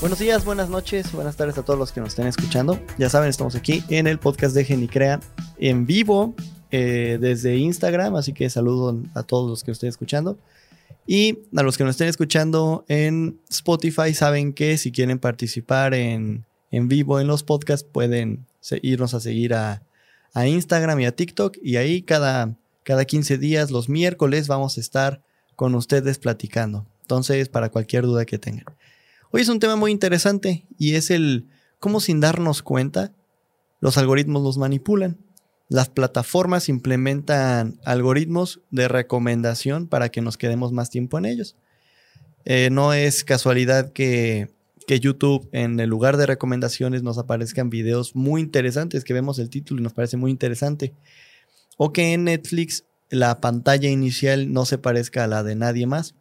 Buenos días, buenas noches, buenas tardes a todos los que nos estén escuchando. Ya saben, estamos aquí en el podcast de Genicrea en vivo eh, desde Instagram, así que saludo a todos los que nos estén escuchando. Y a los que nos estén escuchando en Spotify, saben que si quieren participar en, en vivo en los podcasts, pueden irnos a seguir a, a Instagram y a TikTok. Y ahí cada, cada 15 días, los miércoles, vamos a estar con ustedes platicando. Entonces, para cualquier duda que tengan. Hoy es un tema muy interesante y es el cómo sin darnos cuenta los algoritmos los manipulan. Las plataformas implementan algoritmos de recomendación para que nos quedemos más tiempo en ellos. Eh, no es casualidad que, que, YouTube en el lugar de recomendaciones nos aparezcan videos muy interesantes, que vemos el título y nos parece muy interesante. O que en Netflix la pantalla inicial no se parezca a la de nadie más,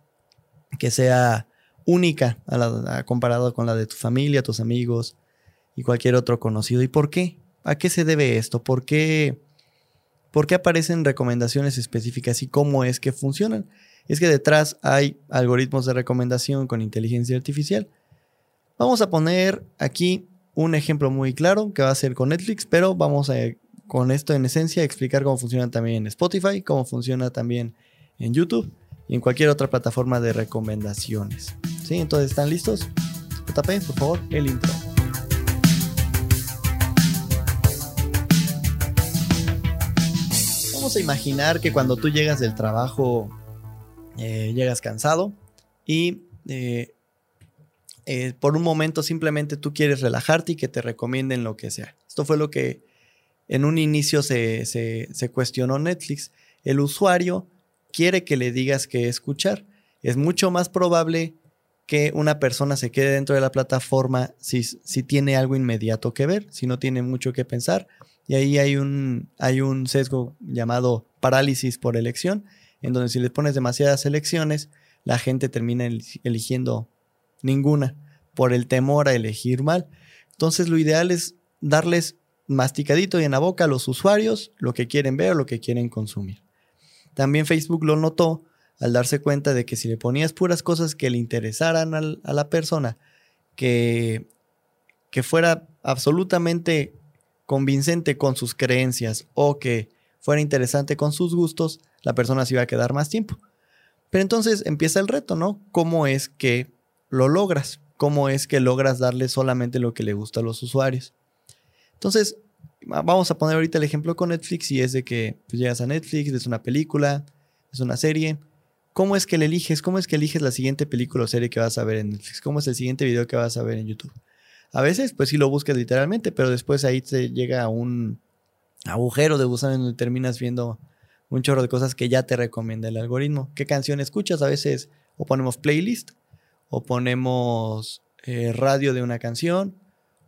que sea única a la, comparado con la de tu familia, tus amigos y cualquier otro conocido. ¿Y por qué? ¿A qué se debe esto? ¿Por qué, ¿Por qué aparecen recomendaciones específicas y cómo es que funcionan? Es que detrás hay algoritmos de recomendación con inteligencia artificial. Vamos a poner aquí un ejemplo muy claro que va a ser con Netflix, pero vamos a con esto en esencia explicar cómo funciona también en Spotify, cómo funciona también en YouTube y en cualquier otra plataforma de recomendaciones. ¿Sí? Entonces, ¿están listos? JP, por favor, el intro. Vamos a imaginar que cuando tú llegas del trabajo, eh, llegas cansado y eh, eh, por un momento simplemente tú quieres relajarte y que te recomienden lo que sea. Esto fue lo que en un inicio se, se cuestionó Netflix. El usuario quiere que le digas qué escuchar. Es mucho más probable que una persona se quede dentro de la plataforma si, si tiene algo inmediato que ver, si no tiene mucho que pensar y ahí hay un, hay un sesgo llamado parálisis por elección, en donde si le pones demasiadas elecciones, la gente termina eligiendo ninguna por el temor a elegir mal. Entonces lo ideal es darles masticadito y en la boca a los usuarios lo que quieren ver o lo que quieren consumir. También Facebook lo notó al darse cuenta de que si le ponías puras cosas que le interesaran a la persona, que, que fuera absolutamente convincente con sus creencias o que fuera interesante con sus gustos, la persona se iba a quedar más tiempo. Pero entonces empieza el reto, ¿no? ¿Cómo es que lo logras? ¿Cómo es que logras darle solamente lo que le gusta a los usuarios? Entonces, vamos a poner ahorita el ejemplo con Netflix y es de que pues, llegas a Netflix, es una película, es una serie. ¿Cómo es que le eliges? ¿Cómo es que eliges la siguiente película o serie que vas a ver en Netflix? ¿Cómo es el siguiente video que vas a ver en YouTube? A veces, pues sí lo buscas literalmente, pero después ahí te llega a un agujero de en donde terminas viendo un chorro de cosas que ya te recomienda el algoritmo. ¿Qué canción escuchas? A veces o ponemos playlist, o ponemos eh, radio de una canción,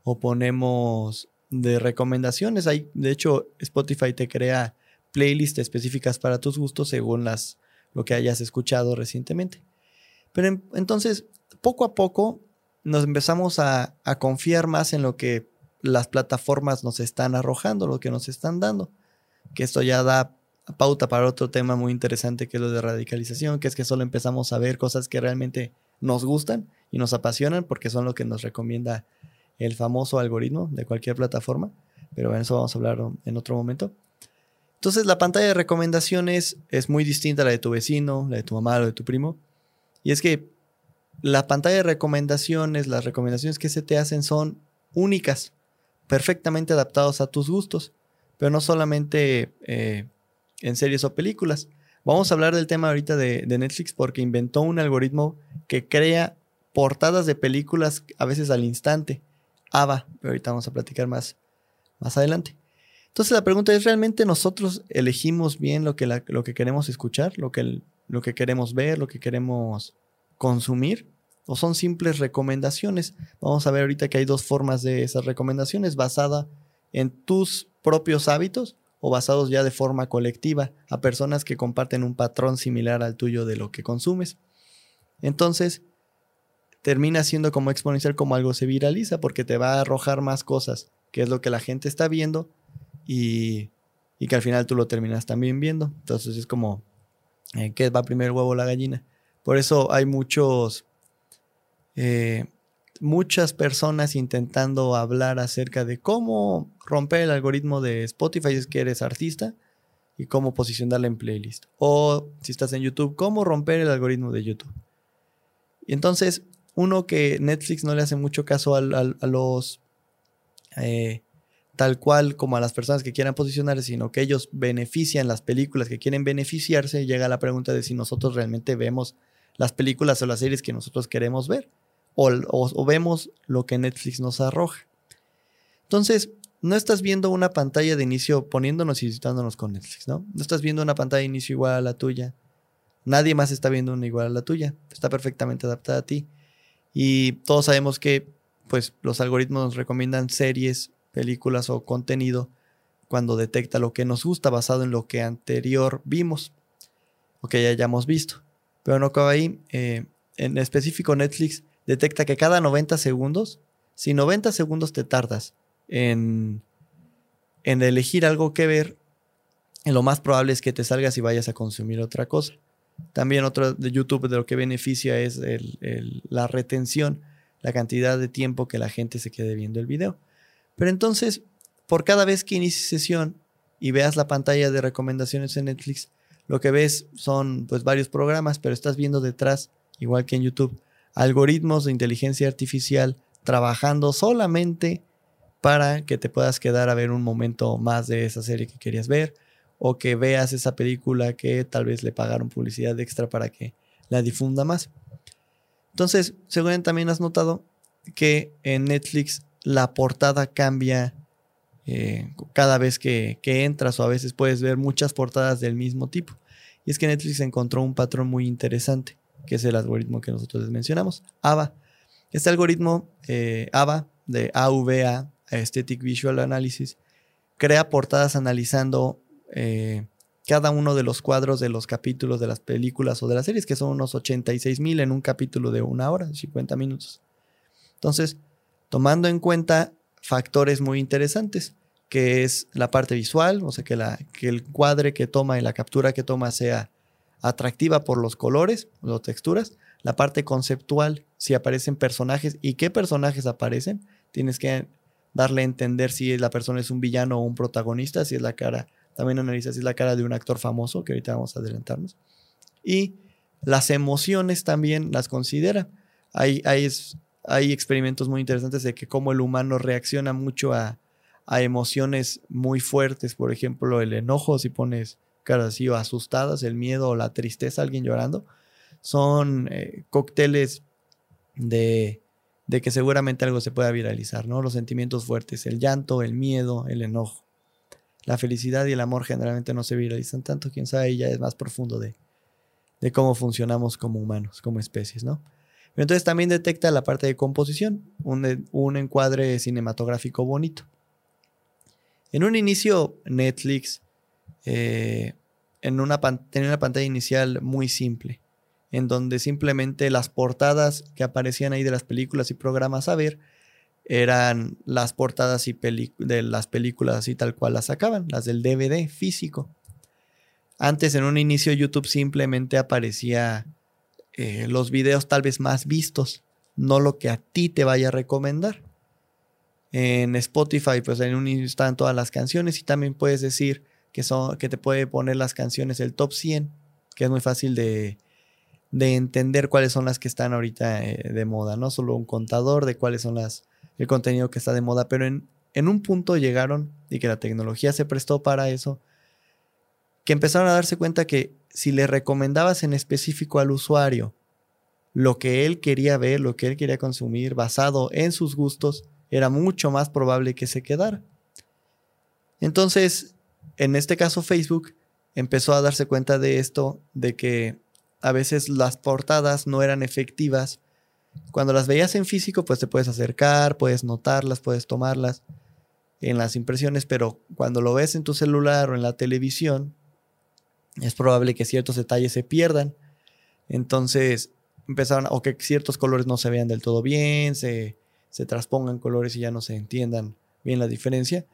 o ponemos de recomendaciones. Hay, de hecho, Spotify te crea playlists específicas para tus gustos según las, lo que hayas escuchado recientemente. Pero entonces, poco a poco, nos empezamos a, confiar más en lo que las plataformas nos están arrojando, lo que nos están dando. Que esto ya da pauta para otro tema muy interesante que es lo de radicalización, que es que solo empezamos a ver cosas que realmente nos gustan y nos apasionan porque son lo que nos recomienda el famoso algoritmo de cualquier plataforma, pero en eso vamos a hablar en otro momento. Entonces la pantalla de recomendaciones es muy distinta a la de tu vecino, la de tu mamá o de tu primo. Y es que la pantalla de recomendaciones, las recomendaciones que se te hacen son únicas, perfectamente adaptados a tus gustos, pero no solamente eh, en series o películas. Vamos a hablar del tema ahorita de, Netflix porque inventó un algoritmo que crea portadas de películas a veces al instante. ABA, pero ahorita vamos a platicar más, más adelante. Entonces la pregunta es, ¿realmente nosotros elegimos bien lo que, lo que queremos escuchar, lo que, lo que queremos ver, lo que queremos consumir o son simples recomendaciones. Vamos a ver ahorita que hay dos formas de esas recomendaciones, basada en tus propios hábitos o basados ya de forma colectiva a personas que comparten un patrón similar al tuyo de lo que consumes. Entonces, termina siendo como exponencial como algo se viraliza porque te va a arrojar más cosas, que es lo que la gente está viendo y, que al final tú lo terminas también viendo. Entonces es como, eh, ¿qué va primero el huevo o la gallina? Por eso hay muchos, eh, muchas personas intentando hablar acerca de cómo romper el algoritmo de Spotify si es que eres artista y cómo posicionarla en playlist. O si estás en YouTube, cómo romper el algoritmo de YouTube. Y entonces, uno que Netflix no le hace mucho caso a, los... Eh, tal cual como a las personas que quieran posicionarse, sino que ellos benefician las películas que quieren beneficiarse, llega la pregunta de si nosotros realmente vemos las películas o las series que nosotros queremos ver o, vemos lo que Netflix nos arroja. Entonces, no estás viendo una pantalla de inicio poniéndonos y visitándonos con Netflix, ¿no? No estás viendo una pantalla de inicio igual a la tuya. Nadie más está viendo una igual a la tuya. Está perfectamente adaptada a ti. Y todos sabemos que pues los algoritmos nos recomiendan series, películas o contenido cuando detecta lo que nos gusta basado en lo que anterior vimos o que ya hayamos visto. Pero no acaba ahí. Eh, en específico Netflix detecta que cada 90 segundos, si 90 segundos te tardas en, en elegir algo que ver, lo más probable es que te salgas y vayas a consumir otra cosa. También otro de YouTube de lo que beneficia es la retención, la cantidad de tiempo que la gente se quede viendo el video. Pero entonces, por cada vez que inicies sesión y veas la pantalla de recomendaciones en Netflix, lo que ves son pues varios programas, pero estás viendo detrás, igual que en YouTube, algoritmos de inteligencia artificial trabajando solamente para que te puedas quedar a ver un momento más de esa serie que querías ver o que veas esa película que tal vez le pagaron publicidad extra para que la difunda más. Entonces, seguramente también has notado que en Netflix la portada cambia eh, cada vez que, entras o a veces puedes ver muchas portadas del mismo tipo. Y es que Netflix encontró un patrón muy interesante que es el algoritmo que nosotros les mencionamos, AVA. Este algoritmo eh, AVA, de AVA, Aesthetic Visual Analysis, crea portadas analizando eh, cada uno de los cuadros de los capítulos de las películas o de las series, que son unos 86 mil en un capítulo de una hora, 50 minutos. Entonces, tomando en cuenta factores muy interesantes, que es la parte visual, o sea, que, la, que el cuadre que toma y la captura que toma sea atractiva por los colores, las texturas, la parte conceptual, si aparecen personajes y qué personajes aparecen, tienes que darle a entender si la persona es un villano o un protagonista, si es la cara, también analiza si es la cara de un actor famoso, que ahorita vamos a adelantarnos. Y las emociones también las considera. Hay, hay, hay experimentos muy interesantes de que cómo el humano reacciona mucho a, a emociones muy fuertes, por ejemplo, el enojo, si pones caras así o asustadas, el miedo o la tristeza, alguien llorando, son eh, cócteles de, de que seguramente algo se pueda viralizar, ¿no? Los sentimientos fuertes, el llanto, el miedo, el enojo. La felicidad y el amor generalmente no se viralizan tanto, quién sabe, ya es más profundo de, de cómo funcionamos como humanos, como especies, ¿no? Entonces también detecta la parte de composición, un, un encuadre cinematográfico bonito. En un inicio, Netflix eh, en una pantalla inicial muy simple, en donde simplemente las portadas que aparecían ahí de las películas y programas a ver eran las portadas y de las películas así tal cual las sacaban, las del DVD físico. Antes en un inicio YouTube simplemente aparecía eh, los videos tal vez más vistos, no lo que a ti te vaya a recomendar. En Spotify pues en un están todas las canciones y también puedes decir que, son, que te puede poner las canciones, el top 100, que es muy fácil de, entender cuáles son las que están ahorita eh, de moda, no solo un contador de cuáles son las, el contenido que está de moda, pero en, en un punto llegaron y que la tecnología se prestó para eso, que empezaron a darse cuenta que si le recomendabas en específico al usuario lo que él quería ver, lo que él quería consumir, basado en sus gustos, era mucho más probable que se quedara. Entonces, en este caso Facebook empezó a darse cuenta de esto, de que a veces las portadas no eran efectivas. Cuando las veías en físico, pues te puedes acercar, puedes notarlas, puedes tomarlas en las impresiones, pero cuando lo ves en tu celular o en la televisión, es probable que ciertos detalles se pierdan. Entonces empezaron, o que ciertos colores no se vean del todo bien, se, se transpongan colores y ya no se entiendan bien la diferencia.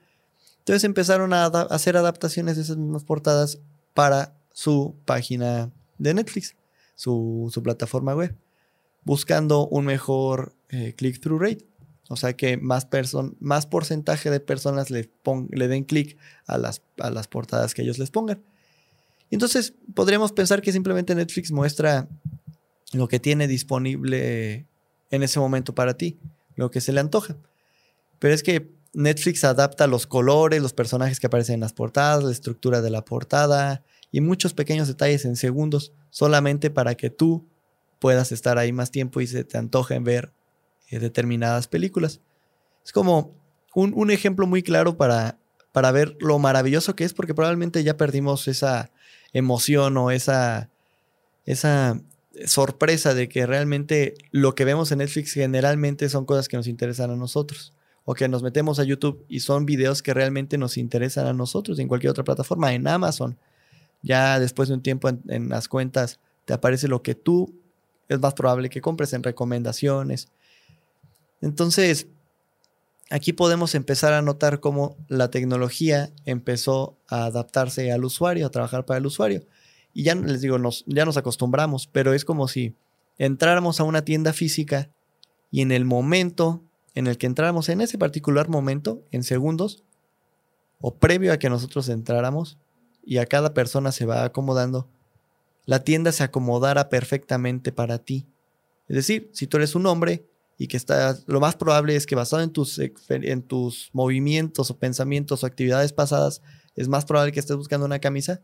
Entonces empezaron a hacer adaptaciones de esas mismas portadas para su página de Netflix, su, plataforma web, buscando un mejor eh, click-through rate. O sea que más, más porcentaje de personas le, le den clic a las, a las portadas que ellos les pongan. Entonces podríamos pensar que simplemente Netflix muestra lo que tiene disponible en ese momento para ti, lo que se le antoja. Pero es que Netflix adapta los colores, los personajes que aparecen en las portadas, la estructura de la portada y muchos pequeños detalles en segundos, solamente para que tú puedas estar ahí más tiempo y se te antoje ver eh, determinadas películas. Es como un, ejemplo muy claro para, para ver lo maravilloso que es, porque probablemente ya perdimos esa emoción o esa, esa sorpresa de que realmente lo que vemos en Netflix generalmente son cosas que nos interesan a nosotros o que nos metemos a YouTube y son videos que realmente nos interesan a nosotros en cualquier otra plataforma, en Amazon. Ya después de un tiempo en, las cuentas te aparece lo que tú es más probable que compres en recomendaciones. Entonces, aquí podemos empezar a notar cómo la tecnología empezó a adaptarse al usuario, a trabajar para el usuario. Y ya les digo, nos, ya nos acostumbramos, pero es como si entráramos a una tienda física y en el momento en el que entráramos, en ese particular momento, en segundos, o previo a que nosotros entráramos, y a cada persona se va acomodando, la tienda se acomodara perfectamente para ti. Es decir, si tú eres un hombre y que estás, lo más probable es que basado en tus, en tus movimientos o pensamientos o actividades pasadas, es más probable que estés buscando una camisa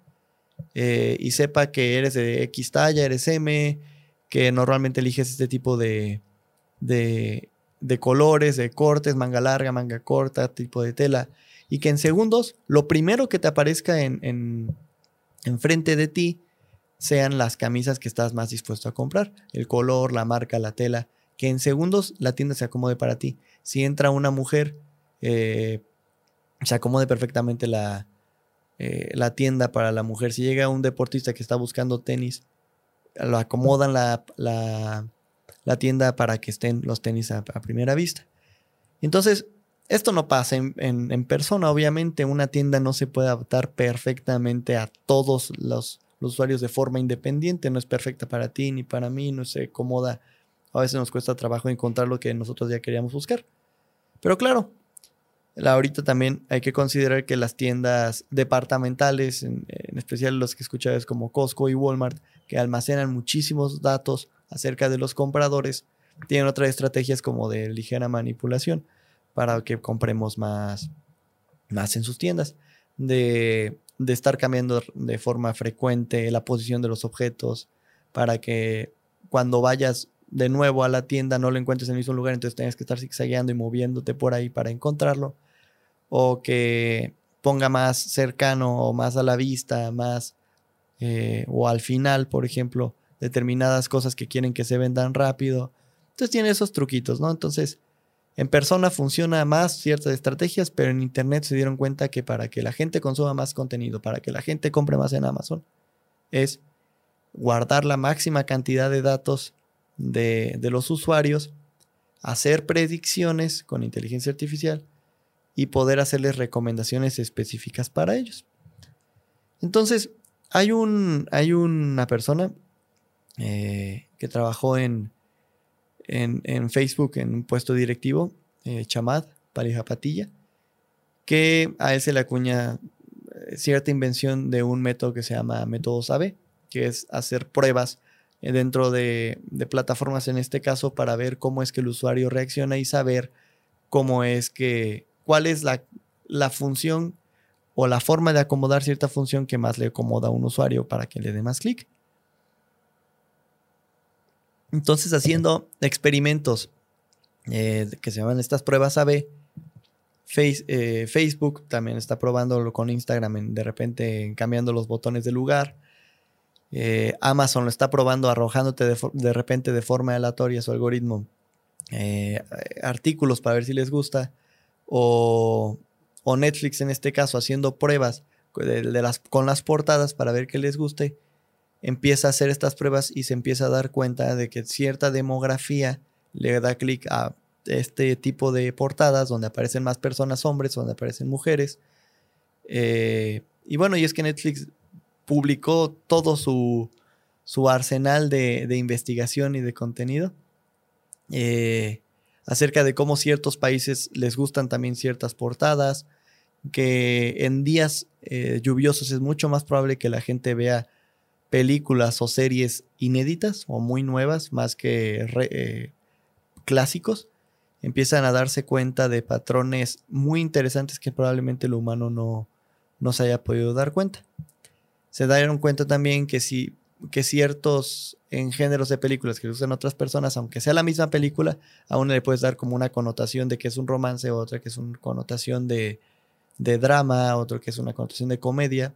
eh, y sepa que eres de X talla, eres M, que normalmente eliges este tipo de, de, de colores, de cortes, manga larga, manga corta, tipo de tela, y que en segundos lo primero que te aparezca en, en, frente de ti sean las camisas que estás más dispuesto a comprar, el color, la marca, la tela, que en segundos la tienda se acomode para ti. Si entra una mujer, eh, se acomode perfectamente la, eh, la tienda para la mujer. Si llega un deportista que está buscando tenis, lo acomodan la, la la tienda para que estén los tenis a, primera vista. Entonces, esto no pasa en, persona, obviamente una tienda no se puede adaptar perfectamente a todos los, usuarios de forma independiente, no es perfecta para ti ni para mí, no se acomoda, a veces nos cuesta trabajo encontrar lo que nosotros ya queríamos buscar. Pero claro, ahorita también hay que considerar que las tiendas departamentales, en, especial los que escucháis como Costco y Walmart, que almacenan muchísimos datos acerca de los compradores, tienen otras estrategias como de ligera manipulación para que compremos más, más en sus tiendas, de, estar cambiando de forma frecuente la posición de los objetos para que cuando vayas de nuevo a la tienda no lo encuentres en el mismo lugar, entonces tengas que estar zigzagueando y moviéndote por ahí para encontrarlo, o que ponga más cercano o más a la vista, más eh, o al final, por ejemplo, determinadas cosas que quieren que se vendan rápido. Entonces tiene esos truquitos, ¿no? Entonces, en persona funciona más ciertas estrategias, pero en Internet se dieron cuenta que para que la gente consuma más contenido, para que la gente compre más en Amazon, es guardar la máxima cantidad de datos de, los usuarios, hacer predicciones con inteligencia artificial y poder hacerles recomendaciones específicas para ellos. Entonces, hay, un, hay una persona eh, que trabajó en, en, Facebook en un puesto directivo, eh, Chamad, Palija Patilla, que a él se le acuña eh, cierta invención de un método que se llama método SABE, que es hacer pruebas dentro de, plataformas en este caso para ver cómo es que el usuario reacciona y saber cómo es que, cuál es la, la función o la forma de acomodar cierta función que más le acomoda a un usuario para que le dé más clic. Entonces, haciendo experimentos eh, que se llaman estas pruebas AB, eh, Facebook también está probándolo con Instagram, de repente cambiando los botones de lugar. Eh, Amazon lo está probando arrojándote de, repente de forma aleatoria su algoritmo artículos para ver si les gusta. O, Netflix en este caso haciendo pruebas las, con las portadas para ver qué les guste empieza a hacer estas pruebas y se empieza a dar cuenta de que cierta demografía le da clic a este tipo de portadas donde aparecen más personas hombres, donde aparecen mujeres. Eh, y bueno, y es que Netflix publicó todo su, arsenal de, investigación y de contenido. Eh, acerca de cómo ciertos países les gustan también ciertas portadas, que en días eh, lluviosos es mucho más probable que la gente vea películas o series inéditas o muy nuevas más que eh, clásicos. Empiezan a darse cuenta de patrones muy interesantes que probablemente el humano no, no se haya podido dar cuenta. Se dieron cuenta también que si que ciertos en géneros de películas que usan otras personas, aunque sea la misma película, a una le puedes dar como una connotación de que es un romance, otra que es una connotación de, de drama, otro que es una connotación de comedia.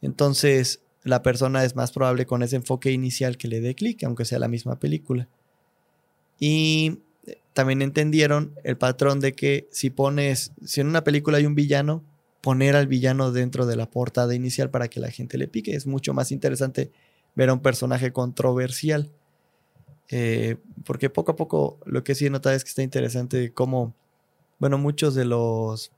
Entonces, la persona es más probable con ese enfoque inicial que le dé clic, aunque sea la misma película. Y también entendieron el patrón de que si pones, si en una película hay un villano, poner al villano dentro de la portada inicial para que la gente le pique. Es mucho más interesante ver a un personaje controversial. Eh, porque poco a poco lo que sí he notado es que está interesante cómo, bueno, muchos de los,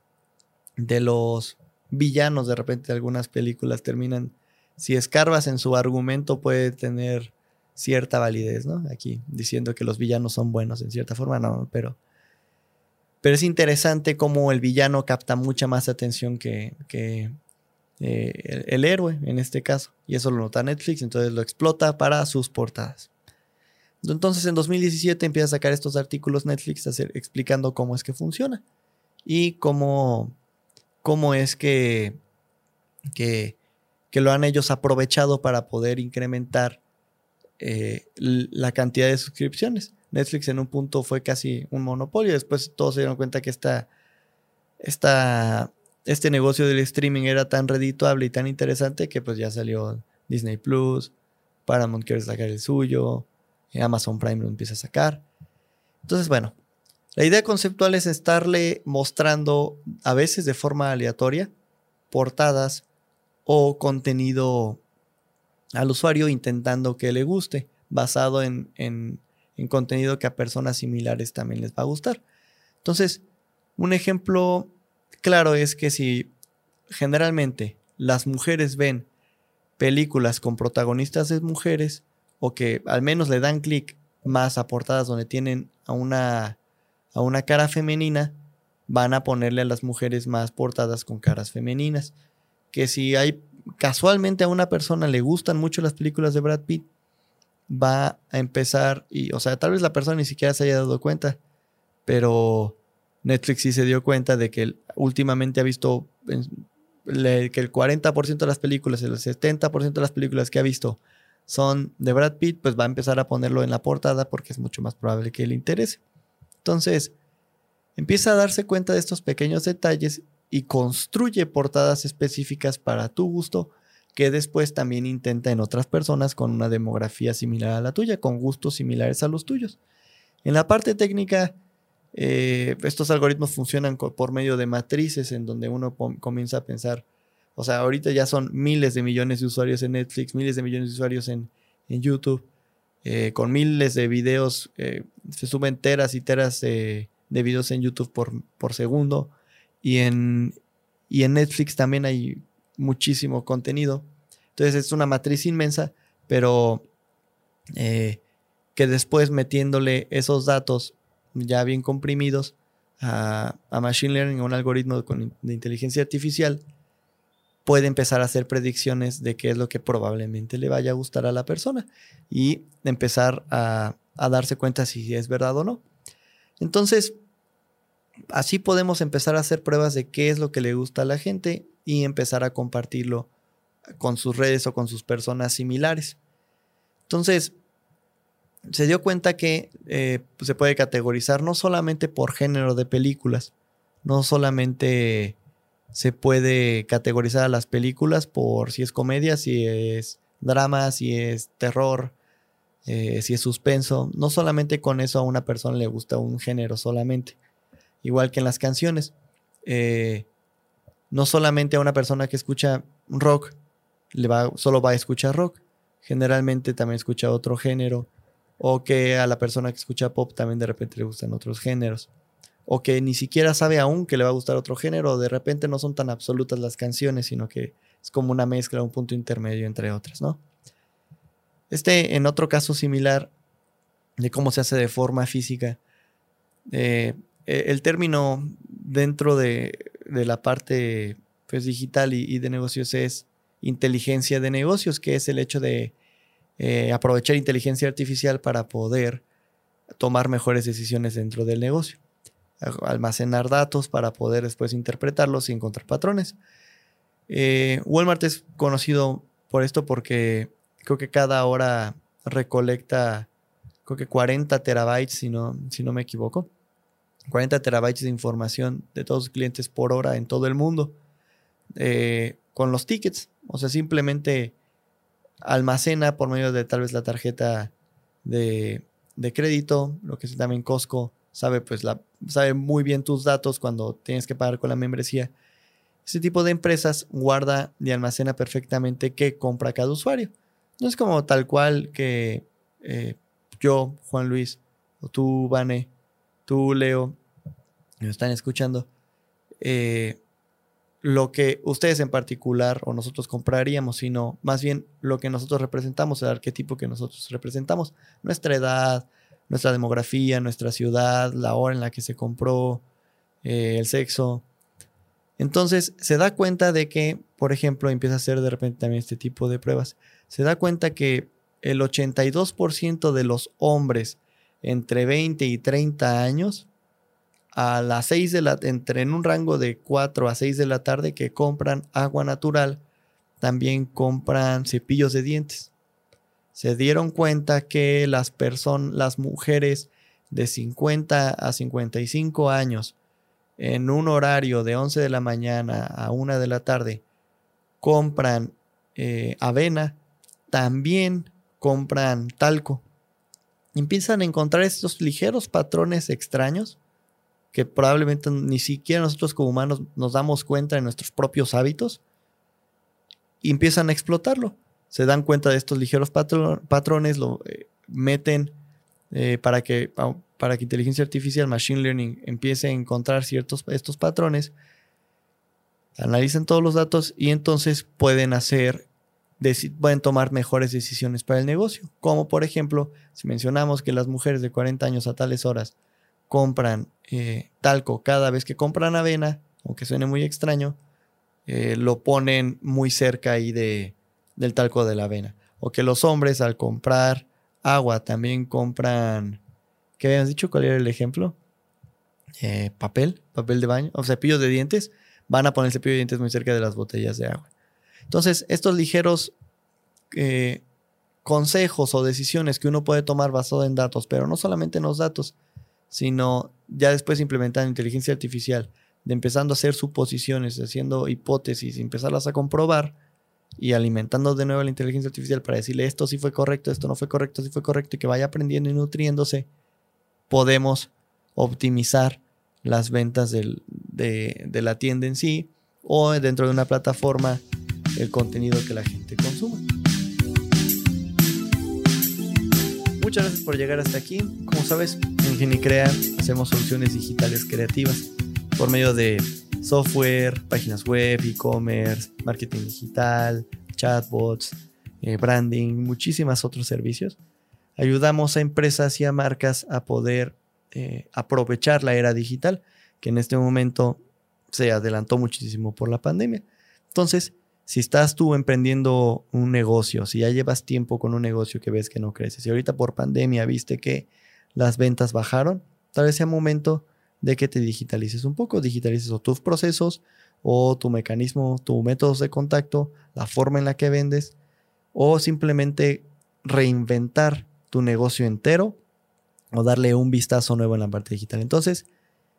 de los villanos de repente de algunas películas terminan, si escarbas en su argumento puede tener cierta validez, ¿no? Aquí diciendo que los villanos son buenos en cierta forma, no, pero pero es interesante cómo el villano capta mucha más atención que, eh, el, héroe en este caso. Y eso lo nota Netflix, entonces lo explota para sus portadas. Entonces en 2017 empieza a sacar estos artículos Netflix explicando cómo es que funciona y cómo, cómo es que, que, lo han ellos aprovechado para poder incrementar eh, la cantidad de suscripciones. Netflix en un punto fue casi un monopolio. Después todos se dieron cuenta que esta, esta, este negocio del streaming era tan redituable y tan interesante que pues ya salió Disney Plus, Paramount quiere sacar el suyo, Amazon Prime lo empieza a sacar. Entonces, bueno, la idea conceptual es estarle mostrando a veces de forma aleatoria portadas o contenido al usuario intentando que le guste, basado en, en en contenido que a personas similares también les va a gustar. Entonces, un ejemplo claro es que si generalmente las mujeres ven películas con protagonistas de mujeres o que al menos le dan clic más a portadas donde tienen a una, a una cara femenina, van a ponerle a las mujeres más portadas con caras femeninas. Que si hay casualmente a una persona le gustan mucho las películas de Brad Pitt, va a empezar y, o sea, tal vez la persona ni siquiera se haya dado cuenta, pero Netflix sí se dio cuenta de que últimamente ha visto que el 40% de las películas, el 70% de las películas que ha visto son de Brad Pitt, pues va a empezar a ponerlo en la portada porque es mucho más probable que le interese. Entonces, empieza a darse cuenta de estos pequeños detalles y construye portadas específicas para tu gusto que después también intenta en otras personas con una demografía similar a la tuya, con gustos similares a los tuyos. En la parte técnica, eh, estos algoritmos funcionan por medio de matrices en donde uno comienza a pensar, o sea, ahorita ya son miles de millones de usuarios en Netflix, miles de millones de usuarios en, YouTube, eh, con miles de videos, eh, se suben teras y teras de videos en YouTube por, por segundo, y en, y en Netflix también hay muchísimo contenido. Entonces es una matriz inmensa, pero eh, que después metiéndole esos datos ya bien comprimidos a, Machine Learning, a un algoritmo de inteligencia artificial, puede empezar a hacer predicciones de qué es lo que probablemente le vaya a gustar a la persona y empezar a, a darse cuenta si es verdad o no. Entonces, así podemos empezar a hacer pruebas de qué es lo que le gusta a la gente y empezar a compartirlo con sus redes o con sus personas similares. Entonces, se dio cuenta que eh, pues, se puede categorizar no solamente por género de películas, no solamente se puede categorizar a las películas por si es comedia, si es drama, si es terror, eh, si es suspenso. No solamente con eso a una persona le gusta un género solamente. Igual que en las canciones. Eh, no solamente a una persona que escucha rock, le va, solo va a escuchar rock. Generalmente también escucha otro género. O que a la persona que escucha pop también de repente le gustan otros géneros. O que ni siquiera sabe aún que le va a gustar otro género. De repente no son tan absolutas las canciones, sino que es como una mezcla, un punto intermedio entre otras, ¿no? Este, en otro caso similar de cómo se hace de forma física, Eh, e, el término dentro de, la parte pues, digital y, de negocios es inteligencia de negocios, que es el hecho de eh, aprovechar inteligencia artificial para poder tomar mejores decisiones dentro del negocio. Almacenar datos para poder después interpretarlos y encontrar patrones. Eh, Walmart es conocido por esto porque creo que cada hora recolecta, creo que 40 terabytes, si no, si no me equivoco. 40 terabytes de información de todos sus clientes por hora en todo el mundo. Eh, con los tickets. O sea, simplemente almacena por medio de tal vez la tarjeta de, crédito, lo que es también Costco, sabe, pues sabe muy bien tus datos cuando tienes que pagar con la membresía. Ese tipo de empresas guarda y almacena perfectamente qué compra cada usuario. No es como tal cual que eh, yo, Juan Luis, o tú, Vane, tú, Leo, me están escuchando, eh, lo que ustedes en particular o nosotros compraríamos, sino más bien lo que nosotros representamos, el arquetipo que nosotros representamos, nuestra edad, nuestra demografía, nuestra ciudad, la hora en la que se compró, eh, el sexo. Entonces se da cuenta de que, por ejemplo, empieza a hacer de repente también este tipo de pruebas. Se da cuenta que el 82% de los hombres entre 20 y 30 años a las 6 de la entre en un rango de 4 a 6 de la tarde que compran agua natural, también compran cepillos de dientes. Se dieron cuenta que las personas, las mujeres de 50 a 55 años en un horario de 11 de la mañana a 1 de la tarde compran eh, avena, también compran talco. Empiezan a encontrar estos ligeros patrones extraños que probablemente ni siquiera nosotros como humanos nos damos cuenta de nuestros propios hábitos y empiezan a explotarlo. Se dan cuenta de estos ligeros patrones, lo eh, meten eh, para, que, para que inteligencia artificial, machine learning, empiece a encontrar ciertos estos patrones, analizan todos los datos y entonces pueden hacer, pueden tomar mejores decisiones para el negocio. Como por ejemplo, si mencionamos que las mujeres de 40 años a tales horas compran eh, talco cada vez que compran avena, aunque suene muy extraño, eh, lo ponen muy cerca ahí de, del talco de la avena. O que los hombres al comprar agua también compran, ¿qué habíamos dicho? ¿Cuál era el ejemplo? Eh, papel, papel de baño, o cepillos de dientes, van a poner el cepillo de dientes muy cerca de las botellas de agua. Entonces, estos ligeros consejos o decisiones que uno puede tomar basado en datos, pero no solamente en los datos, sino ya después implementando inteligencia artificial, de empezando a hacer suposiciones, haciendo hipótesis, empezarlas a comprobar y alimentando de nuevo la inteligencia artificial para decirle esto sí fue correcto, esto no fue correcto, sí fue correcto y que vaya aprendiendo y nutriéndose, podemos optimizar las ventas de la tienda en sí o dentro de una plataforma el contenido que la gente consuma. Muchas gracias por llegar hasta aquí. Como sabes, en Genicrea hacemos soluciones digitales creativas por medio de software, páginas web, e-commerce, marketing digital, chatbots, eh, branding, muchísimos otros servicios. Ayudamos a empresas y a marcas a poder eh, aprovechar la era digital, que en este momento se adelantó muchísimo por la pandemia. Entonces, si estás tú emprendiendo un negocio, si ya llevas tiempo con un negocio que ves que no crece, si ahorita por pandemia viste que las ventas bajaron, tal vez sea momento de que te digitalices un poco, digitalices o tus procesos o tu mecanismo, tu métodos de contacto, la forma en la que vendes o simplemente reinventar tu negocio entero o darle un vistazo nuevo en la parte digital. Entonces,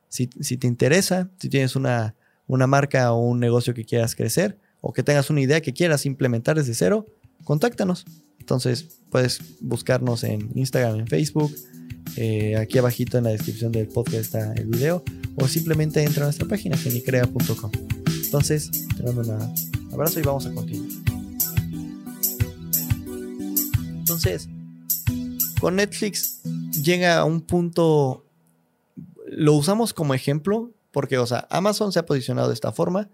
si, te interesa, si tienes una, una marca o un negocio que quieras crecer, o que tengas una idea que quieras implementar desde cero, contáctanos. Entonces puedes buscarnos en Instagram, en Facebook. Eh, aquí abajito en la descripción del podcast está el video. O simplemente entra a nuestra página genicrea.com. Entonces, te mando un abrazo y vamos a continuar. Entonces, con Netflix llega a un punto, lo usamos como ejemplo, porque, o sea, Amazon se ha posicionado de esta forma,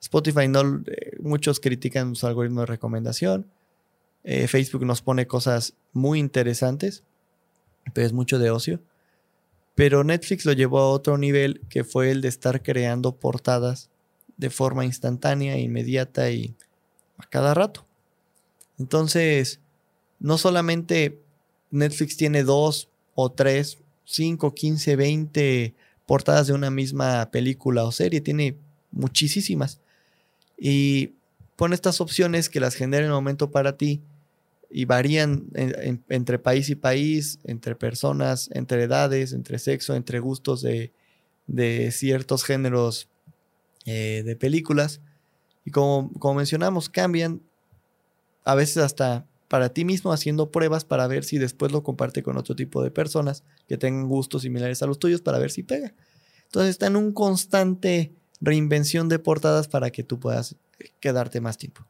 Spotify no, eh, muchos critican su algoritmo de recomendación. Eh, Facebook nos pone cosas muy interesantes, pero es mucho de ocio. Pero Netflix lo llevó a otro nivel que fue el de estar creando portadas de forma instantánea, inmediata y a cada rato. Entonces, no solamente Netflix tiene dos o tres, cinco, quince, veinte portadas de una misma película o serie, tiene muchísimas. Y pone estas opciones que las genera en el momento para ti y varían entre país y país, entre personas, entre edades, entre sexo, entre gustos de, ciertos géneros eh, de películas. Y como, como mencionamos, cambian a veces hasta para ti mismo haciendo pruebas para ver si después lo comparte con otro tipo de personas que tengan gustos similares a los tuyos para ver si pega. Entonces está en un constante reinvención de portadas para que tú puedas quedarte más tiempo.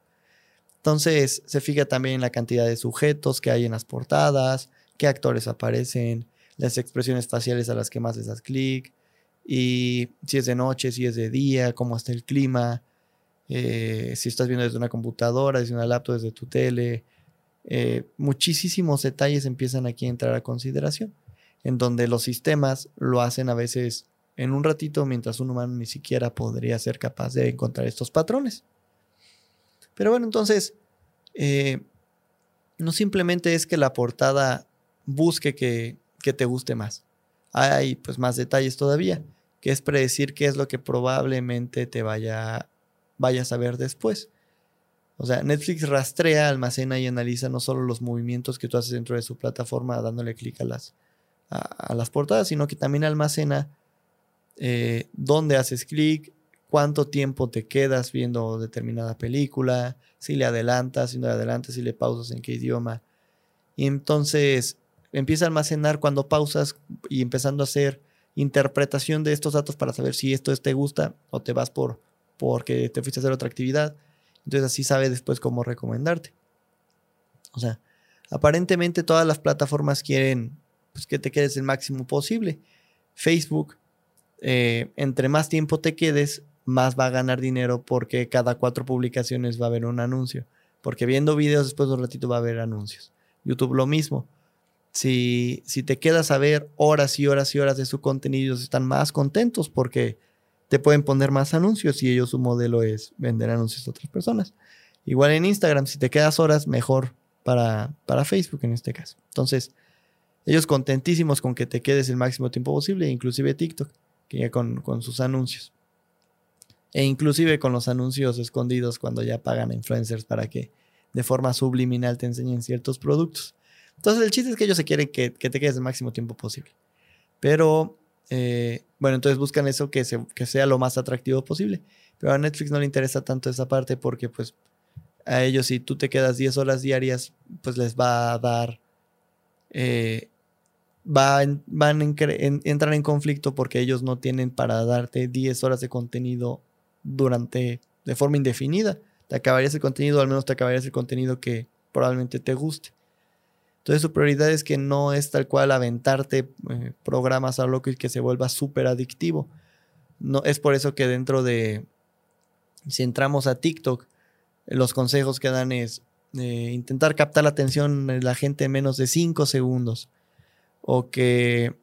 Entonces se fija también en la cantidad de sujetos que hay en las portadas, qué actores aparecen, las expresiones faciales a las que más les das clic, y si es de noche, si es de día, cómo está el clima, eh, si estás viendo desde una computadora, desde una laptop, desde tu tele. Eh, muchísimos detalles empiezan aquí a entrar a consideración, en donde los sistemas lo hacen a veces en un ratito, mientras un humano ni siquiera podría ser capaz de encontrar estos patrones. Pero bueno, entonces, eh, no simplemente es que la portada busque que, te guste más. Hay pues más detalles todavía, que es predecir qué es lo que probablemente te vaya, vayas a ver después. O sea, Netflix rastrea, almacena y analiza no solo los movimientos que tú haces dentro de su plataforma dándole clic a las, a, las portadas, sino que también almacena eh, dónde haces clic, cuánto tiempo te quedas viendo determinada película, si le adelantas, si no le adelantas, si le pausas, en qué idioma. Y entonces empieza a almacenar cuando pausas y empezando a hacer interpretación de estos datos para saber si esto te gusta o te vas por porque te fuiste a hacer otra actividad. Entonces así sabe después cómo recomendarte. O sea, aparentemente todas las plataformas quieren pues, que te quedes el máximo posible. Facebook, eh, entre más tiempo te quedes, más va a ganar dinero porque cada cuatro publicaciones va a haber un anuncio. Porque viendo videos después de un ratito va a haber anuncios. YouTube lo mismo. Si, si te quedas a ver horas y horas y horas de su contenido, están más contentos porque te pueden poner más anuncios y ellos su modelo es vender anuncios a otras personas. Igual en Instagram, si te quedas horas, mejor para, para Facebook en este caso. Entonces, ellos contentísimos con que te quedes el máximo tiempo posible, inclusive TikTok, que ya con, con sus anuncios e inclusive con los anuncios escondidos cuando ya pagan a influencers para que de forma subliminal te enseñen ciertos productos. Entonces el chiste es que ellos se quieren que, te quedes el máximo tiempo posible. Pero, eh, bueno, entonces buscan eso que, que sea lo más atractivo posible. Pero a Netflix no le interesa tanto esa parte porque pues a ellos si tú te quedas 10 horas diarias, pues les va a dar... Eh, van, en, entrar en conflicto porque ellos no tienen para darte 10 horas de contenido durante, de forma indefinida. Te acabarías el contenido, al menos te acabarías el contenido que probablemente te guste. Entonces su prioridad es que no es tal cual aventarte eh, programas a loco y que se vuelva súper adictivo. No, es por eso que dentro de, si entramos a TikTok, los consejos que dan es eh, intentar captar la atención de la gente en menos de 5 segundos. O que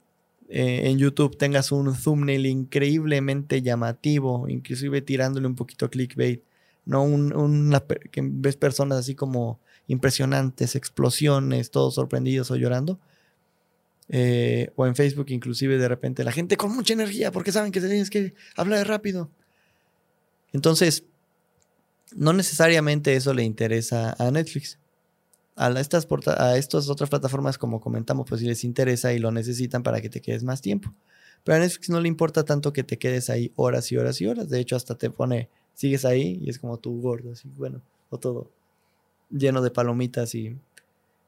eh, en YouTube tengas un thumbnail increíblemente llamativo, inclusive tirándole un poquito clickbait, ¿no? Un, que ves personas así como impresionantes, explosiones, todos sorprendidos o llorando. Eh, o en Facebook inclusive de repente la gente con mucha energía porque saben que tienes que hablar rápido. Entonces, no necesariamente eso le interesa a Netflix a estas, a estas otras plataformas, como comentamos, pues si les interesa y lo necesitan para que te quedes más tiempo. Pero a Netflix no le importa tanto que te quedes ahí horas y horas y horas. De hecho, hasta te pone, sigues ahí y es como tú gordo, así, bueno, o todo lleno de palomitas y,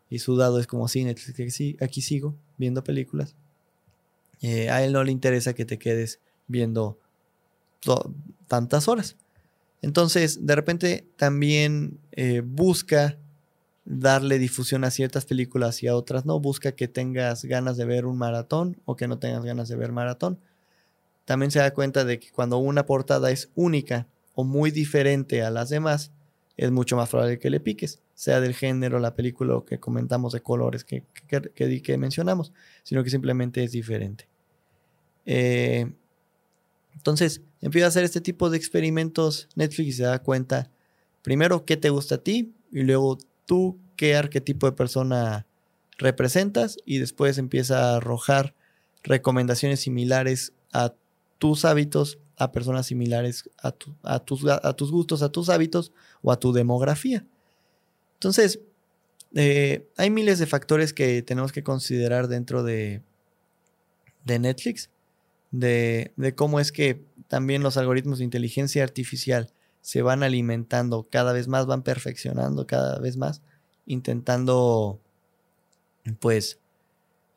y sudado. Es como, sí, aquí sigo viendo películas. Eh, a él no le interesa que te quedes viendo tantas horas. Entonces, de repente también eh, busca darle difusión a ciertas películas y a otras no. Busca que tengas ganas de ver un maratón o que no tengas ganas de ver maratón. También se da cuenta de que cuando una portada es única o muy diferente a las demás, es mucho más probable que le piques, sea del género, la película que comentamos de colores que, que, que mencionamos, sino que simplemente es diferente. Eh, entonces, empieza a hacer este tipo de experimentos Netflix y se da cuenta, primero, qué te gusta a ti y luego tú qué arquetipo de persona representas y después empieza a arrojar recomendaciones similares a tus hábitos, a personas similares a, tus, a tus gustos, a tus hábitos o a tu demografía. Entonces, eh, hay miles de factores que tenemos que considerar dentro de, de Netflix, de, de, cómo es que también los algoritmos de inteligencia artificial se van alimentando cada vez más, van perfeccionando cada vez más, intentando pues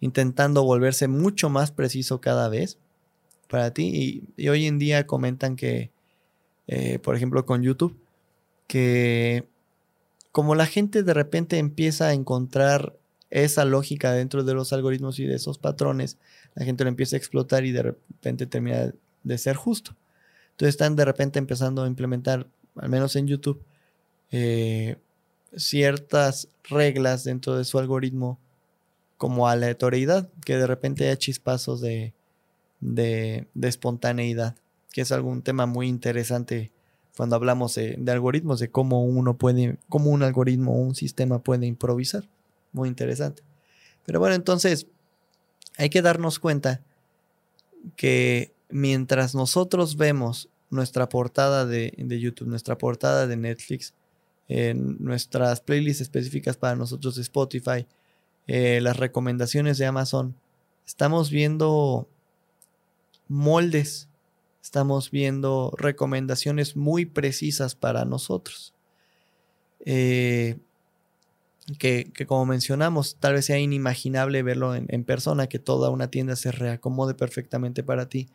intentando volverse mucho más preciso cada vez para ti. Y, hoy en día comentan que, eh, por ejemplo, con YouTube, que como la gente de repente empieza a encontrar esa lógica dentro de los algoritmos y de esos patrones, la gente lo empieza a explotar y de repente termina de ser justo. Entonces están de repente empezando a implementar, al menos en YouTube, eh, ciertas reglas dentro de su algoritmo como aleatoriedad, que de repente haya chispazos de, de, espontaneidad, que es algún tema muy interesante cuando hablamos de, algoritmos, de cómo uno puede, cómo un algoritmo o un sistema puede improvisar. Muy interesante. Pero bueno, entonces hay que darnos cuenta que mientras nosotros vemos nuestra portada de, de YouTube, nuestra portada de Netflix, en nuestras playlists específicas para nosotros de Spotify, eh, las recomendaciones de Amazon, estamos viendo moldes, estamos viendo recomendaciones muy precisas para nosotros. Eh, que, como mencionamos, tal vez sea inimaginable verlo en, persona, que toda una tienda se reacomode perfectamente para ti,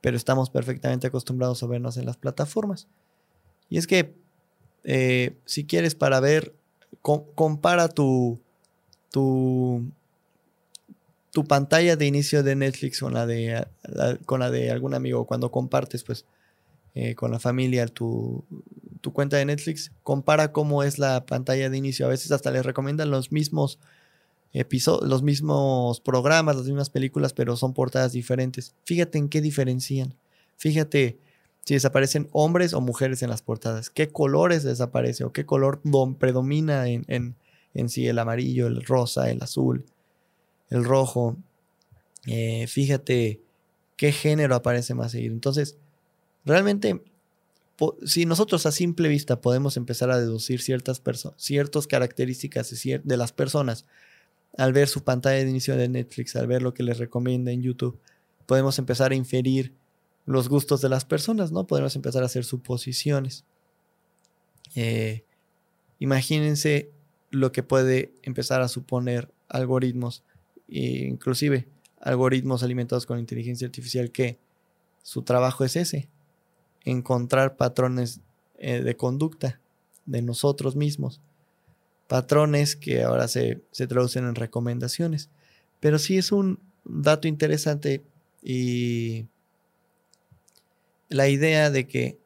pero estamos perfectamente acostumbrados a vernos en las plataformas. Y es que eh, si quieres para ver, compara tu, tu, pantalla de inicio de Netflix con la de, con la de algún amigo, cuando compartes pues eh, con la familia tu, tu, cuenta de Netflix, compara cómo es la pantalla de inicio. A veces hasta les recomiendan los mismos los mismos programas, las mismas películas, pero son portadas diferentes. Fíjate en qué diferencian. Fíjate si desaparecen hombres o mujeres en las portadas, qué colores desaparece o qué color predomina en, en en sí, el amarillo, el rosa, el azul, el rojo. Eh, fíjate qué género aparece más seguido. Entonces, realmente, si nosotros a simple vista podemos empezar a deducir ciertas, ciertas características de las personas al ver su pantalla de inicio de Netflix, al ver lo que les recomienda en YouTube, podemos empezar a inferir los gustos de las personas, ¿no? Podemos empezar a hacer suposiciones. Eh, imagínense lo que puede empezar a suponer algoritmos, e inclusive algoritmos alimentados con inteligencia artificial que su trabajo es ese, encontrar patrones eh, de conducta de nosotros mismos, patrones que ahora se, se traducen en recomendaciones. Pero sí es un dato interesante y la idea de que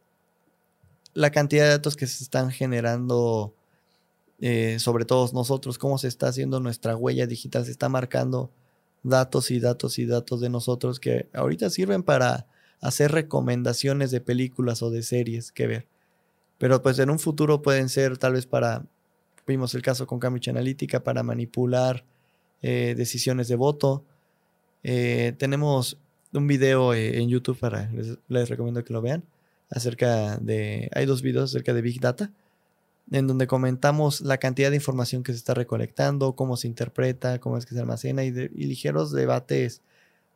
la cantidad de datos que se están generando eh, sobre todos nosotros, cómo se está haciendo nuestra huella digital, se está marcando datos y datos y datos de nosotros que ahorita sirven para hacer recomendaciones de películas o de series que ver. Pero pues en un futuro pueden ser tal vez para, vimos el caso con Cambridge Analytica, para manipular eh, decisiones de voto. Eh, tenemos un video en YouTube para, les, recomiendo que lo vean, acerca de, hay dos videos acerca de Big Data en donde comentamos la cantidad de información que se está recolectando, cómo se interpreta, cómo es que se almacena y, ligeros debates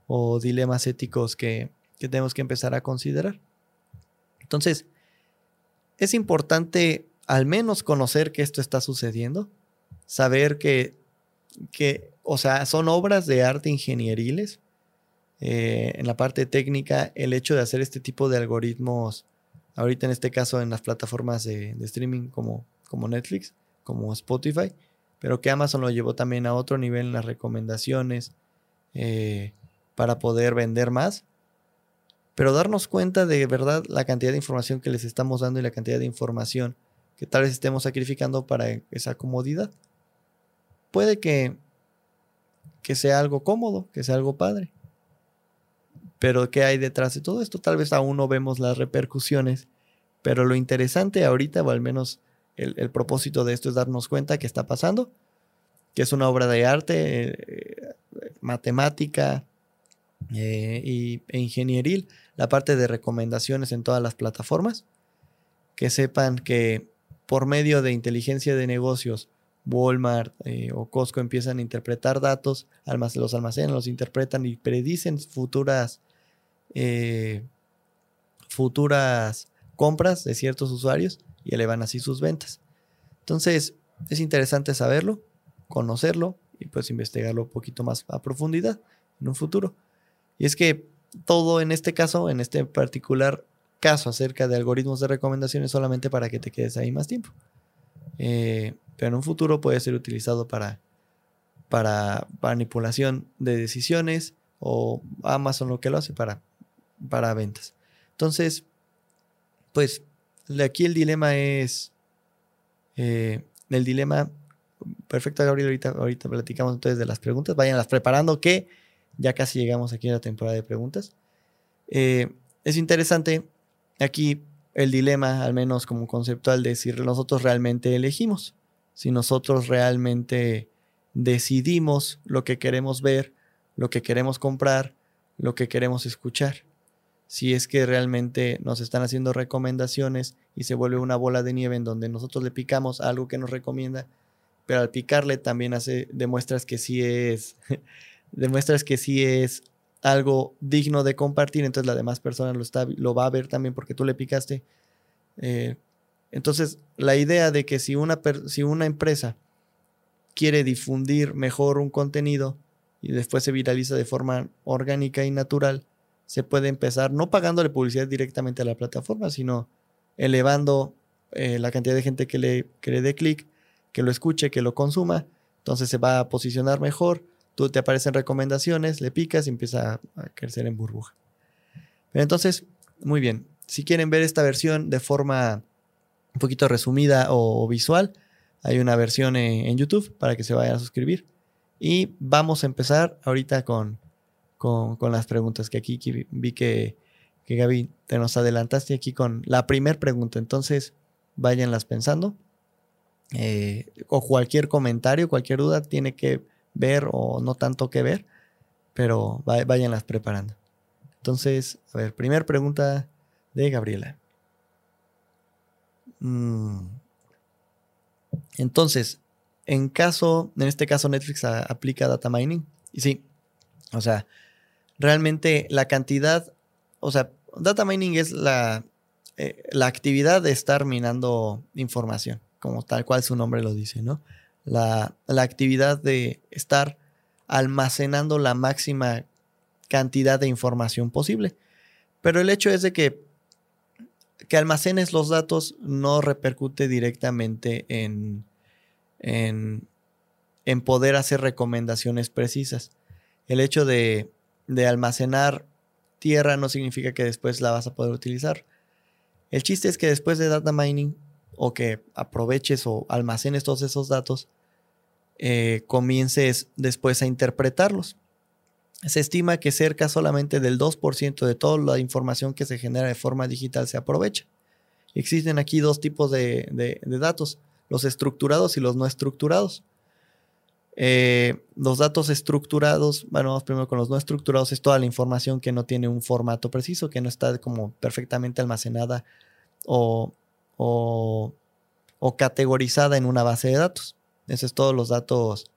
o dilemas éticos que, tenemos que empezar a considerar. Entonces, es importante al menos conocer que esto está sucediendo, saber que, que o sea, son obras de arte ingenieriles. Eh, en la parte técnica, el hecho de hacer este tipo de algoritmos ahorita en este caso en las plataformas de, streaming como, como Netflix, como Spotify, pero que Amazon lo llevó también a otro nivel en las recomendaciones eh, para poder vender más. Pero darnos cuenta de verdad la cantidad de información que les estamos dando y la cantidad de información que tal vez estemos sacrificando para esa comodidad. Puede que, que sea algo cómodo, que sea algo padre. Pero ¿qué hay detrás de todo esto? Tal vez aún no vemos las repercusiones, pero lo interesante ahorita, o al menos el, propósito de esto es darnos cuenta que está pasando, que es una obra de arte, eh, matemática eh, y, e ingenieril, la parte de recomendaciones en todas las plataformas, que sepan que por medio de inteligencia de negocios, Walmart eh, o Costco empiezan a interpretar datos, los almacenan, los interpretan y predicen futuras, eh, futuras compras de ciertos usuarios y elevan así sus ventas. Entonces, es interesante saberlo, conocerlo y pues investigarlo un poquito más a profundidad en un futuro. Y es que todo en este caso, en este particular caso acerca de algoritmos de recomendaciones solamente para que te quedes ahí más tiempo. Eh, pero en un futuro puede ser utilizado para, para manipulación de decisiones o Amazon lo que lo hace para, para ventas. Entonces, pues aquí el dilema es, eh, el dilema, perfecto Gabriel, ahorita, ahorita platicamos entonces de las preguntas, váyanlas preparando que ya casi llegamos aquí a la temporada de preguntas. Eh, es interesante aquí el dilema, al menos como conceptual, de si nosotros realmente elegimos, si nosotros realmente decidimos lo que queremos ver, lo que queremos comprar, lo que queremos escuchar. Si es que realmente nos están haciendo recomendaciones y se vuelve una bola de nieve en donde nosotros le picamos algo que nos recomienda, pero al picarle también hace, demuestras que sí es, demuestras que sí es algo digno de compartir, entonces la demás persona lo, está, lo va a ver también porque tú le picaste. Eh, entonces, la idea de que si una, si una empresa quiere difundir mejor un contenido y después se viraliza de forma orgánica y natural, se puede empezar no pagándole publicidad directamente a la plataforma, sino elevando eh, la cantidad de gente que le, que le dé clic, que lo escuche, que lo consuma. Entonces se va a posicionar mejor tú te aparecen recomendaciones, le picas y empieza a crecer en burbuja. Pero entonces, muy bien. Si quieren ver esta versión de forma un poquito resumida o, visual, hay una versión en, YouTube para que se vayan a suscribir. Y vamos a empezar ahorita con, con, las preguntas que aquí vi que, que Gaby te nos adelantaste aquí con la primera pregunta. Entonces, váyanlas pensando. Eh, o cualquier comentario, cualquier duda, tiene que ver o no tanto que ver, pero váyanlas preparando. Entonces, a ver, primera pregunta de Gabriela. Mm. Entonces, en caso, en este caso Netflix aplica data mining. Y sí, o sea, realmente la cantidad, o sea, data mining es la, eh, la actividad de estar minando información, como tal cual su nombre lo dice, ¿no? La, actividad de estar almacenando la máxima cantidad de información posible. Pero el hecho es de que, que almacenes los datos no repercute directamente en, en, en poder hacer recomendaciones precisas. El hecho de, de almacenar tierra no significa que después la vas a poder utilizar. El chiste es que después de data mining o que aproveches o almacenes todos esos datos, eh, comiences después a interpretarlos. Se estima que cerca solamente del 2% de toda la información que se genera de forma digital se aprovecha. Existen aquí dos tipos de, datos, los estructurados y los no estructurados. Eh, los datos estructurados, bueno, vamos primero con los no estructurados, es toda la información que no tiene un formato preciso, que no está como perfectamente almacenada o, o categorizada en una base de datos. Esos es todos los datos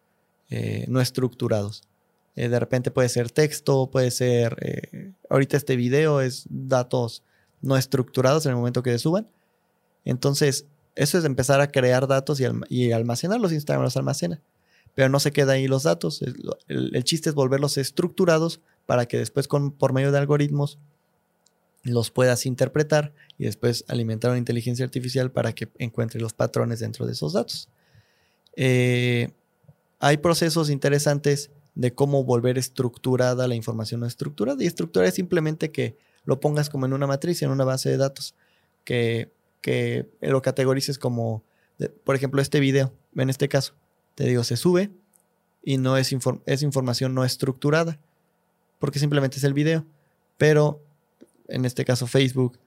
eh, no estructurados. Eh, de repente puede ser texto, puede ser... Eh, ahorita este video es datos no estructurados en el momento que se suban. Entonces, eso es empezar a crear datos y, almacenarlos. Instagram los almacena. Pero no se queda ahí los datos. El, chiste es volverlos estructurados para que después con, por medio de algoritmos los puedas interpretar y después alimentar una inteligencia artificial para que encuentre los patrones dentro de esos datos. Eh, hay procesos interesantes de cómo volver estructurada la información no estructurada. Y estructura es simplemente que lo pongas como en una matriz, en una base de datos, que, que lo categorices como, por ejemplo, este video, en este caso, te digo, se sube y no es, es información no estructurada, porque simplemente es el video. Pero en este caso Facebook,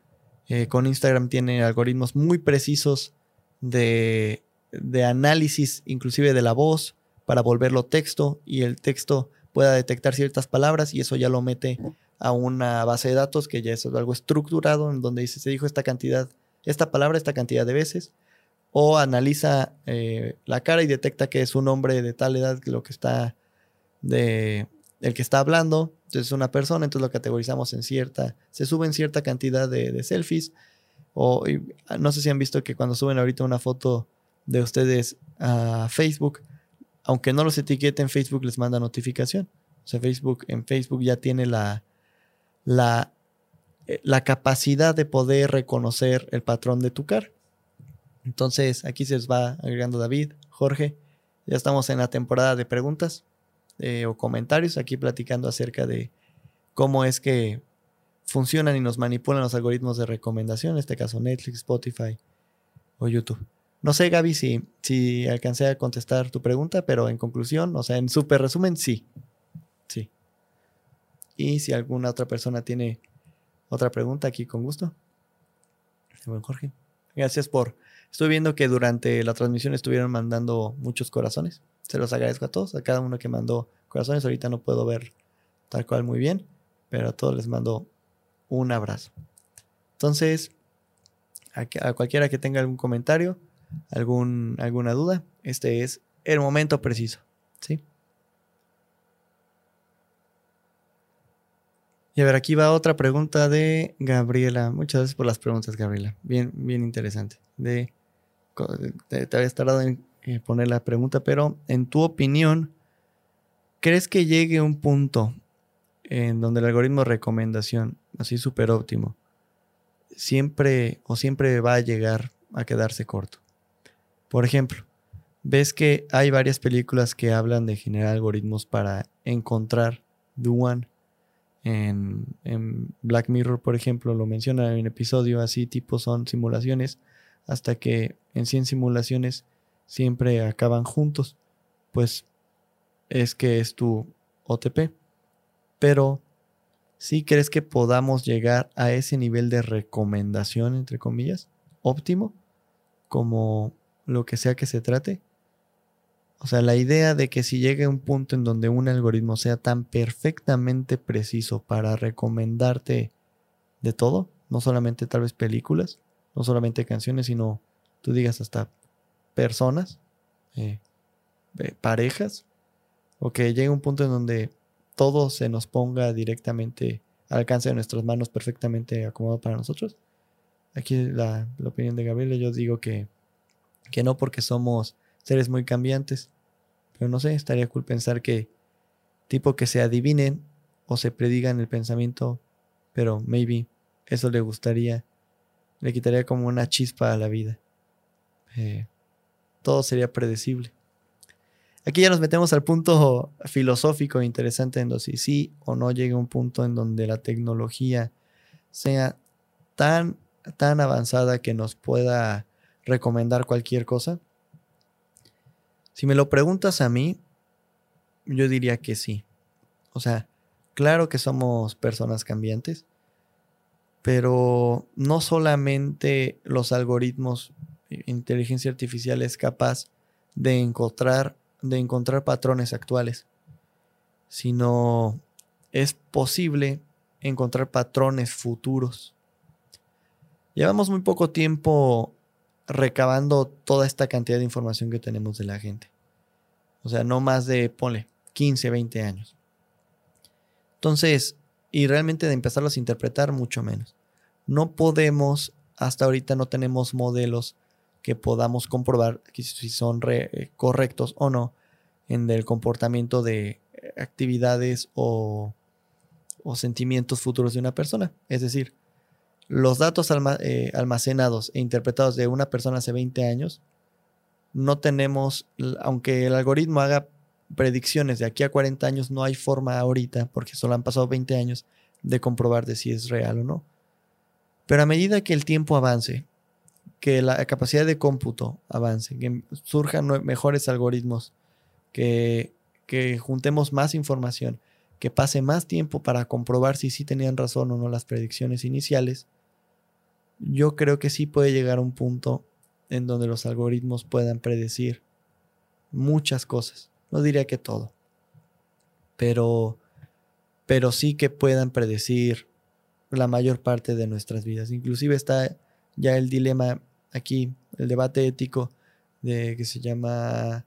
eh, con Instagram tiene algoritmos muy precisos de, de análisis, inclusive de la voz, para volverlo texto y el texto pueda detectar ciertas palabras y eso ya lo mete a una base de datos que ya es algo estructurado en donde dice se dijo esta cantidad, esta palabra esta cantidad de veces o analiza eh, la cara y detecta que es un hombre de tal edad lo que está de el que está hablando, entonces es una persona, entonces lo categorizamos en cierta, se suben cierta cantidad de, selfies, o no sé si han visto que cuando suben ahorita una foto de ustedes a Facebook, aunque no los etiqueten, Facebook les manda notificación. O sea, Facebook, en Facebook ya tiene la, la, eh, la capacidad de poder reconocer el patrón de tu cara. Entonces, aquí se les va agregando David, Jorge. Ya estamos en la temporada de preguntas. Eh, o comentarios aquí platicando acerca de cómo es que funcionan y nos manipulan los algoritmos de recomendación, en este caso Netflix, Spotify o YouTube. No sé, Gaby, si, si alcancé a contestar tu pregunta, pero en conclusión, o sea, en súper resumen, sí. Sí. Y si alguna otra persona tiene otra pregunta, aquí con gusto. Buen Jorge. Gracias por. Estoy viendo que durante la transmisión estuvieron mandando muchos corazones. Se los agradezco a todos, a cada uno que mandó corazones. Ahorita no puedo ver tal cual muy bien, pero a todos les mando un abrazo. Entonces, a, cualquiera que tenga algún comentario, algún, alguna duda, este es el momento preciso. ¿sí? Y a ver, aquí va otra pregunta de Gabriela. Muchas gracias por las preguntas, Gabriela. Bien, bien interesante. De, te, te había tardado en eh, poner la pregunta, pero en tu opinión, ¿crees que llegue un punto en donde el algoritmo de recomendación, así súper óptimo, siempre o siempre va a llegar a quedarse corto? Por ejemplo, ves que hay varias películas que hablan de generar algoritmos para encontrar the one. En, Black Mirror, por ejemplo, lo menciona en un episodio así, tipo son simulaciones, hasta que en 100 simulaciones siempre acaban juntos, pues es que es tu OTP. Pero si crees que podamos llegar a ese nivel de recomendación, entre comillas, óptimo, como lo que sea que se trate. O sea, la idea de que si llegue un punto en donde un algoritmo sea tan perfectamente preciso para recomendarte de todo, no solamente tal vez películas, no solamente canciones, sino tú digas hasta personas, eh, parejas, o que llegue un punto en donde todo se nos ponga directamente al alcance de nuestras manos perfectamente acomodado para nosotros. Aquí la, la opinión de Gabriela, yo digo que, que no porque somos seres muy cambiantes, pero no sé, estaría cool pensar que tipo que se adivinen o se predigan el pensamiento, pero maybe eso le gustaría, le quitaría como una chispa a la vida. Eh, todo sería predecible. Aquí ya nos metemos al punto filosófico interesante en si sí o no llega un punto en donde la tecnología sea tan, tan avanzada que nos pueda recomendar cualquier cosa. Si me lo preguntas a mí, yo diría que sí. O sea, claro que somos personas cambiantes, pero no solamente los algoritmos inteligencia artificial es capaz de encontrar, de encontrar patrones actuales, sino es posible encontrar patrones futuros. Llevamos muy poco tiempo recabando toda esta cantidad de información que tenemos de la gente. O sea, no más de, ponle, 15, 20 años. Entonces, y realmente de empezarlos a interpretar mucho menos. No podemos, hasta ahorita no tenemos modelos que podamos comprobar si son eh, correctos o no en el comportamiento de eh, actividades o, sentimientos futuros de una persona. Es decir, los datos eh, almacenados e interpretados de una persona hace 20 años, no tenemos, aunque el algoritmo haga predicciones de aquí a 40 años, no hay forma ahorita, porque solo han pasado 20 años, de comprobar de si es real o no. Pero a medida que el tiempo avance que la capacidad de cómputo avance, que surjan mejores algoritmos, que, que juntemos más información, que pase más tiempo para comprobar si sí tenían razón o no las predicciones iniciales, yo creo que sí puede llegar a un punto en donde los algoritmos puedan predecir muchas cosas. No diría que todo, pero, pero sí que puedan predecir la mayor parte de nuestras vidas. Inclusive está ya el dilema aquí, el debate ético de que se llama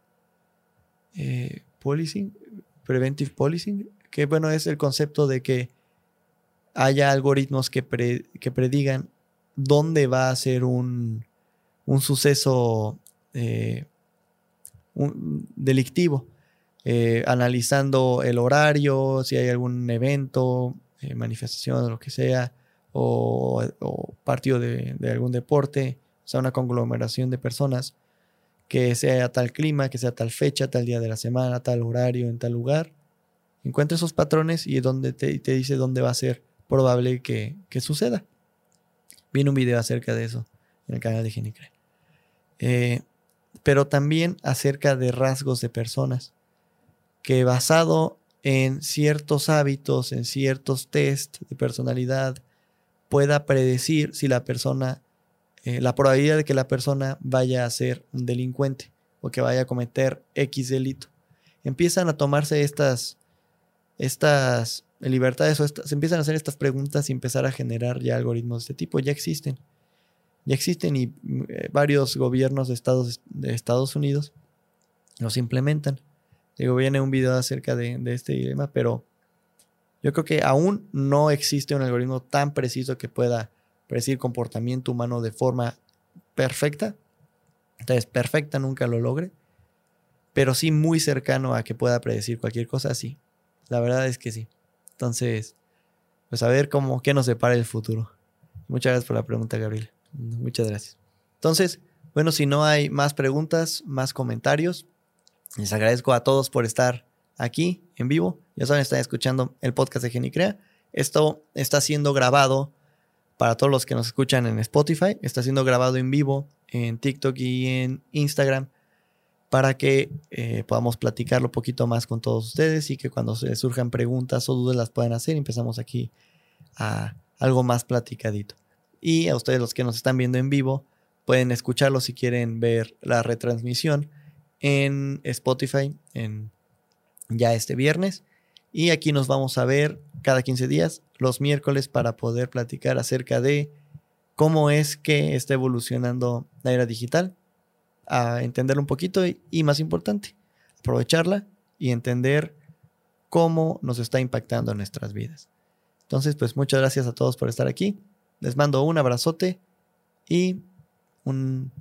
eh, policing, preventive policing, que bueno, es el concepto de que haya algoritmos que, que predigan dónde va a ser un, un suceso eh, delictivo, eh, analizando el horario, si hay algún evento, eh, manifestación lo que sea, o, partido de, algún deporte, o sea, una conglomeración de personas, que sea tal clima, que sea tal fecha, tal día de la semana, tal horario, en tal lugar. Encuentra esos patrones y donde te, te dice dónde va a ser probable que, que suceda. Viene un video acerca de eso en el canal de Genicre. Eh, pero también acerca de rasgos de personas, que basado en ciertos hábitos, en ciertos test de personalidad, pueda predecir si la persona, eh, la probabilidad de que la persona vaya a ser un delincuente o que vaya a cometer X delito. Empiezan a tomarse estas, estas libertades o se empiezan a hacer estas preguntas y empezar a generar ya algoritmos de este tipo. Ya existen ya existen y eh, varios gobiernos de Estados, de Estados Unidos los implementan. Digo, viene un video acerca de, este dilema, pero yo creo que aún no existe un algoritmo tan preciso que pueda predecir comportamiento humano de forma perfecta. Entonces, perfecta nunca lo logre, pero sí muy cercano a que pueda predecir cualquier cosa, sí. La verdad es que sí. Entonces, pues a ver cómo, qué nos depara el futuro. Muchas gracias por la pregunta, Gabriel. Muchas gracias. Entonces, bueno, si no hay más preguntas, más comentarios, les agradezco a todos por estar aquí en vivo. Ya saben, están escuchando el podcast de Genicrea. Esto está siendo grabado para todos los que nos escuchan en Spotify. Está siendo grabado en vivo en TikTok y en Instagram para que eh, podamos platicarlo un poquito más con todos ustedes y que cuando surjan preguntas o dudas las puedan hacer. Empezamos aquí a algo más platicadito. Y a ustedes los que nos están viendo en vivo, pueden escucharlo si quieren ver la retransmisión en Spotify en ya este viernes. Y aquí nos vamos a ver cada 15 días, los miércoles, para poder platicar acerca de cómo es que está evolucionando la era digital, a entender un poquito y, y más importante, aprovecharla y entender cómo nos está impactando en nuestras vidas. Entonces, pues muchas gracias a todos por estar aquí. Les mando un abrazote y un,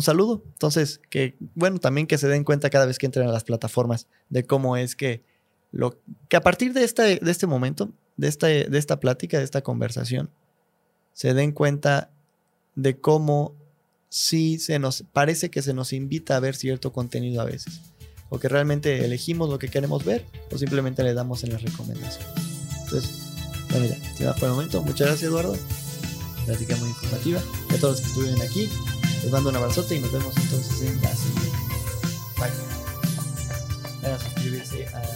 saludo. Entonces, que bueno, también que se den cuenta cada vez que entren a las plataformas de cómo es que lo que a partir de este, de este momento, de esta, de esta plática, de esta conversación, se den cuenta de cómo sí se nos parece que se nos invita a ver cierto contenido a veces. O que realmente elegimos lo que queremos ver o simplemente le damos en las recomendaciones. Entonces, bueno, ya, por el momento. Muchas gracias, Eduardo. Plática muy informativa. A todos los que estuvieron aquí, les mando un abrazote y nos vemos entonces en la siguiente. Bye. a suscribirse a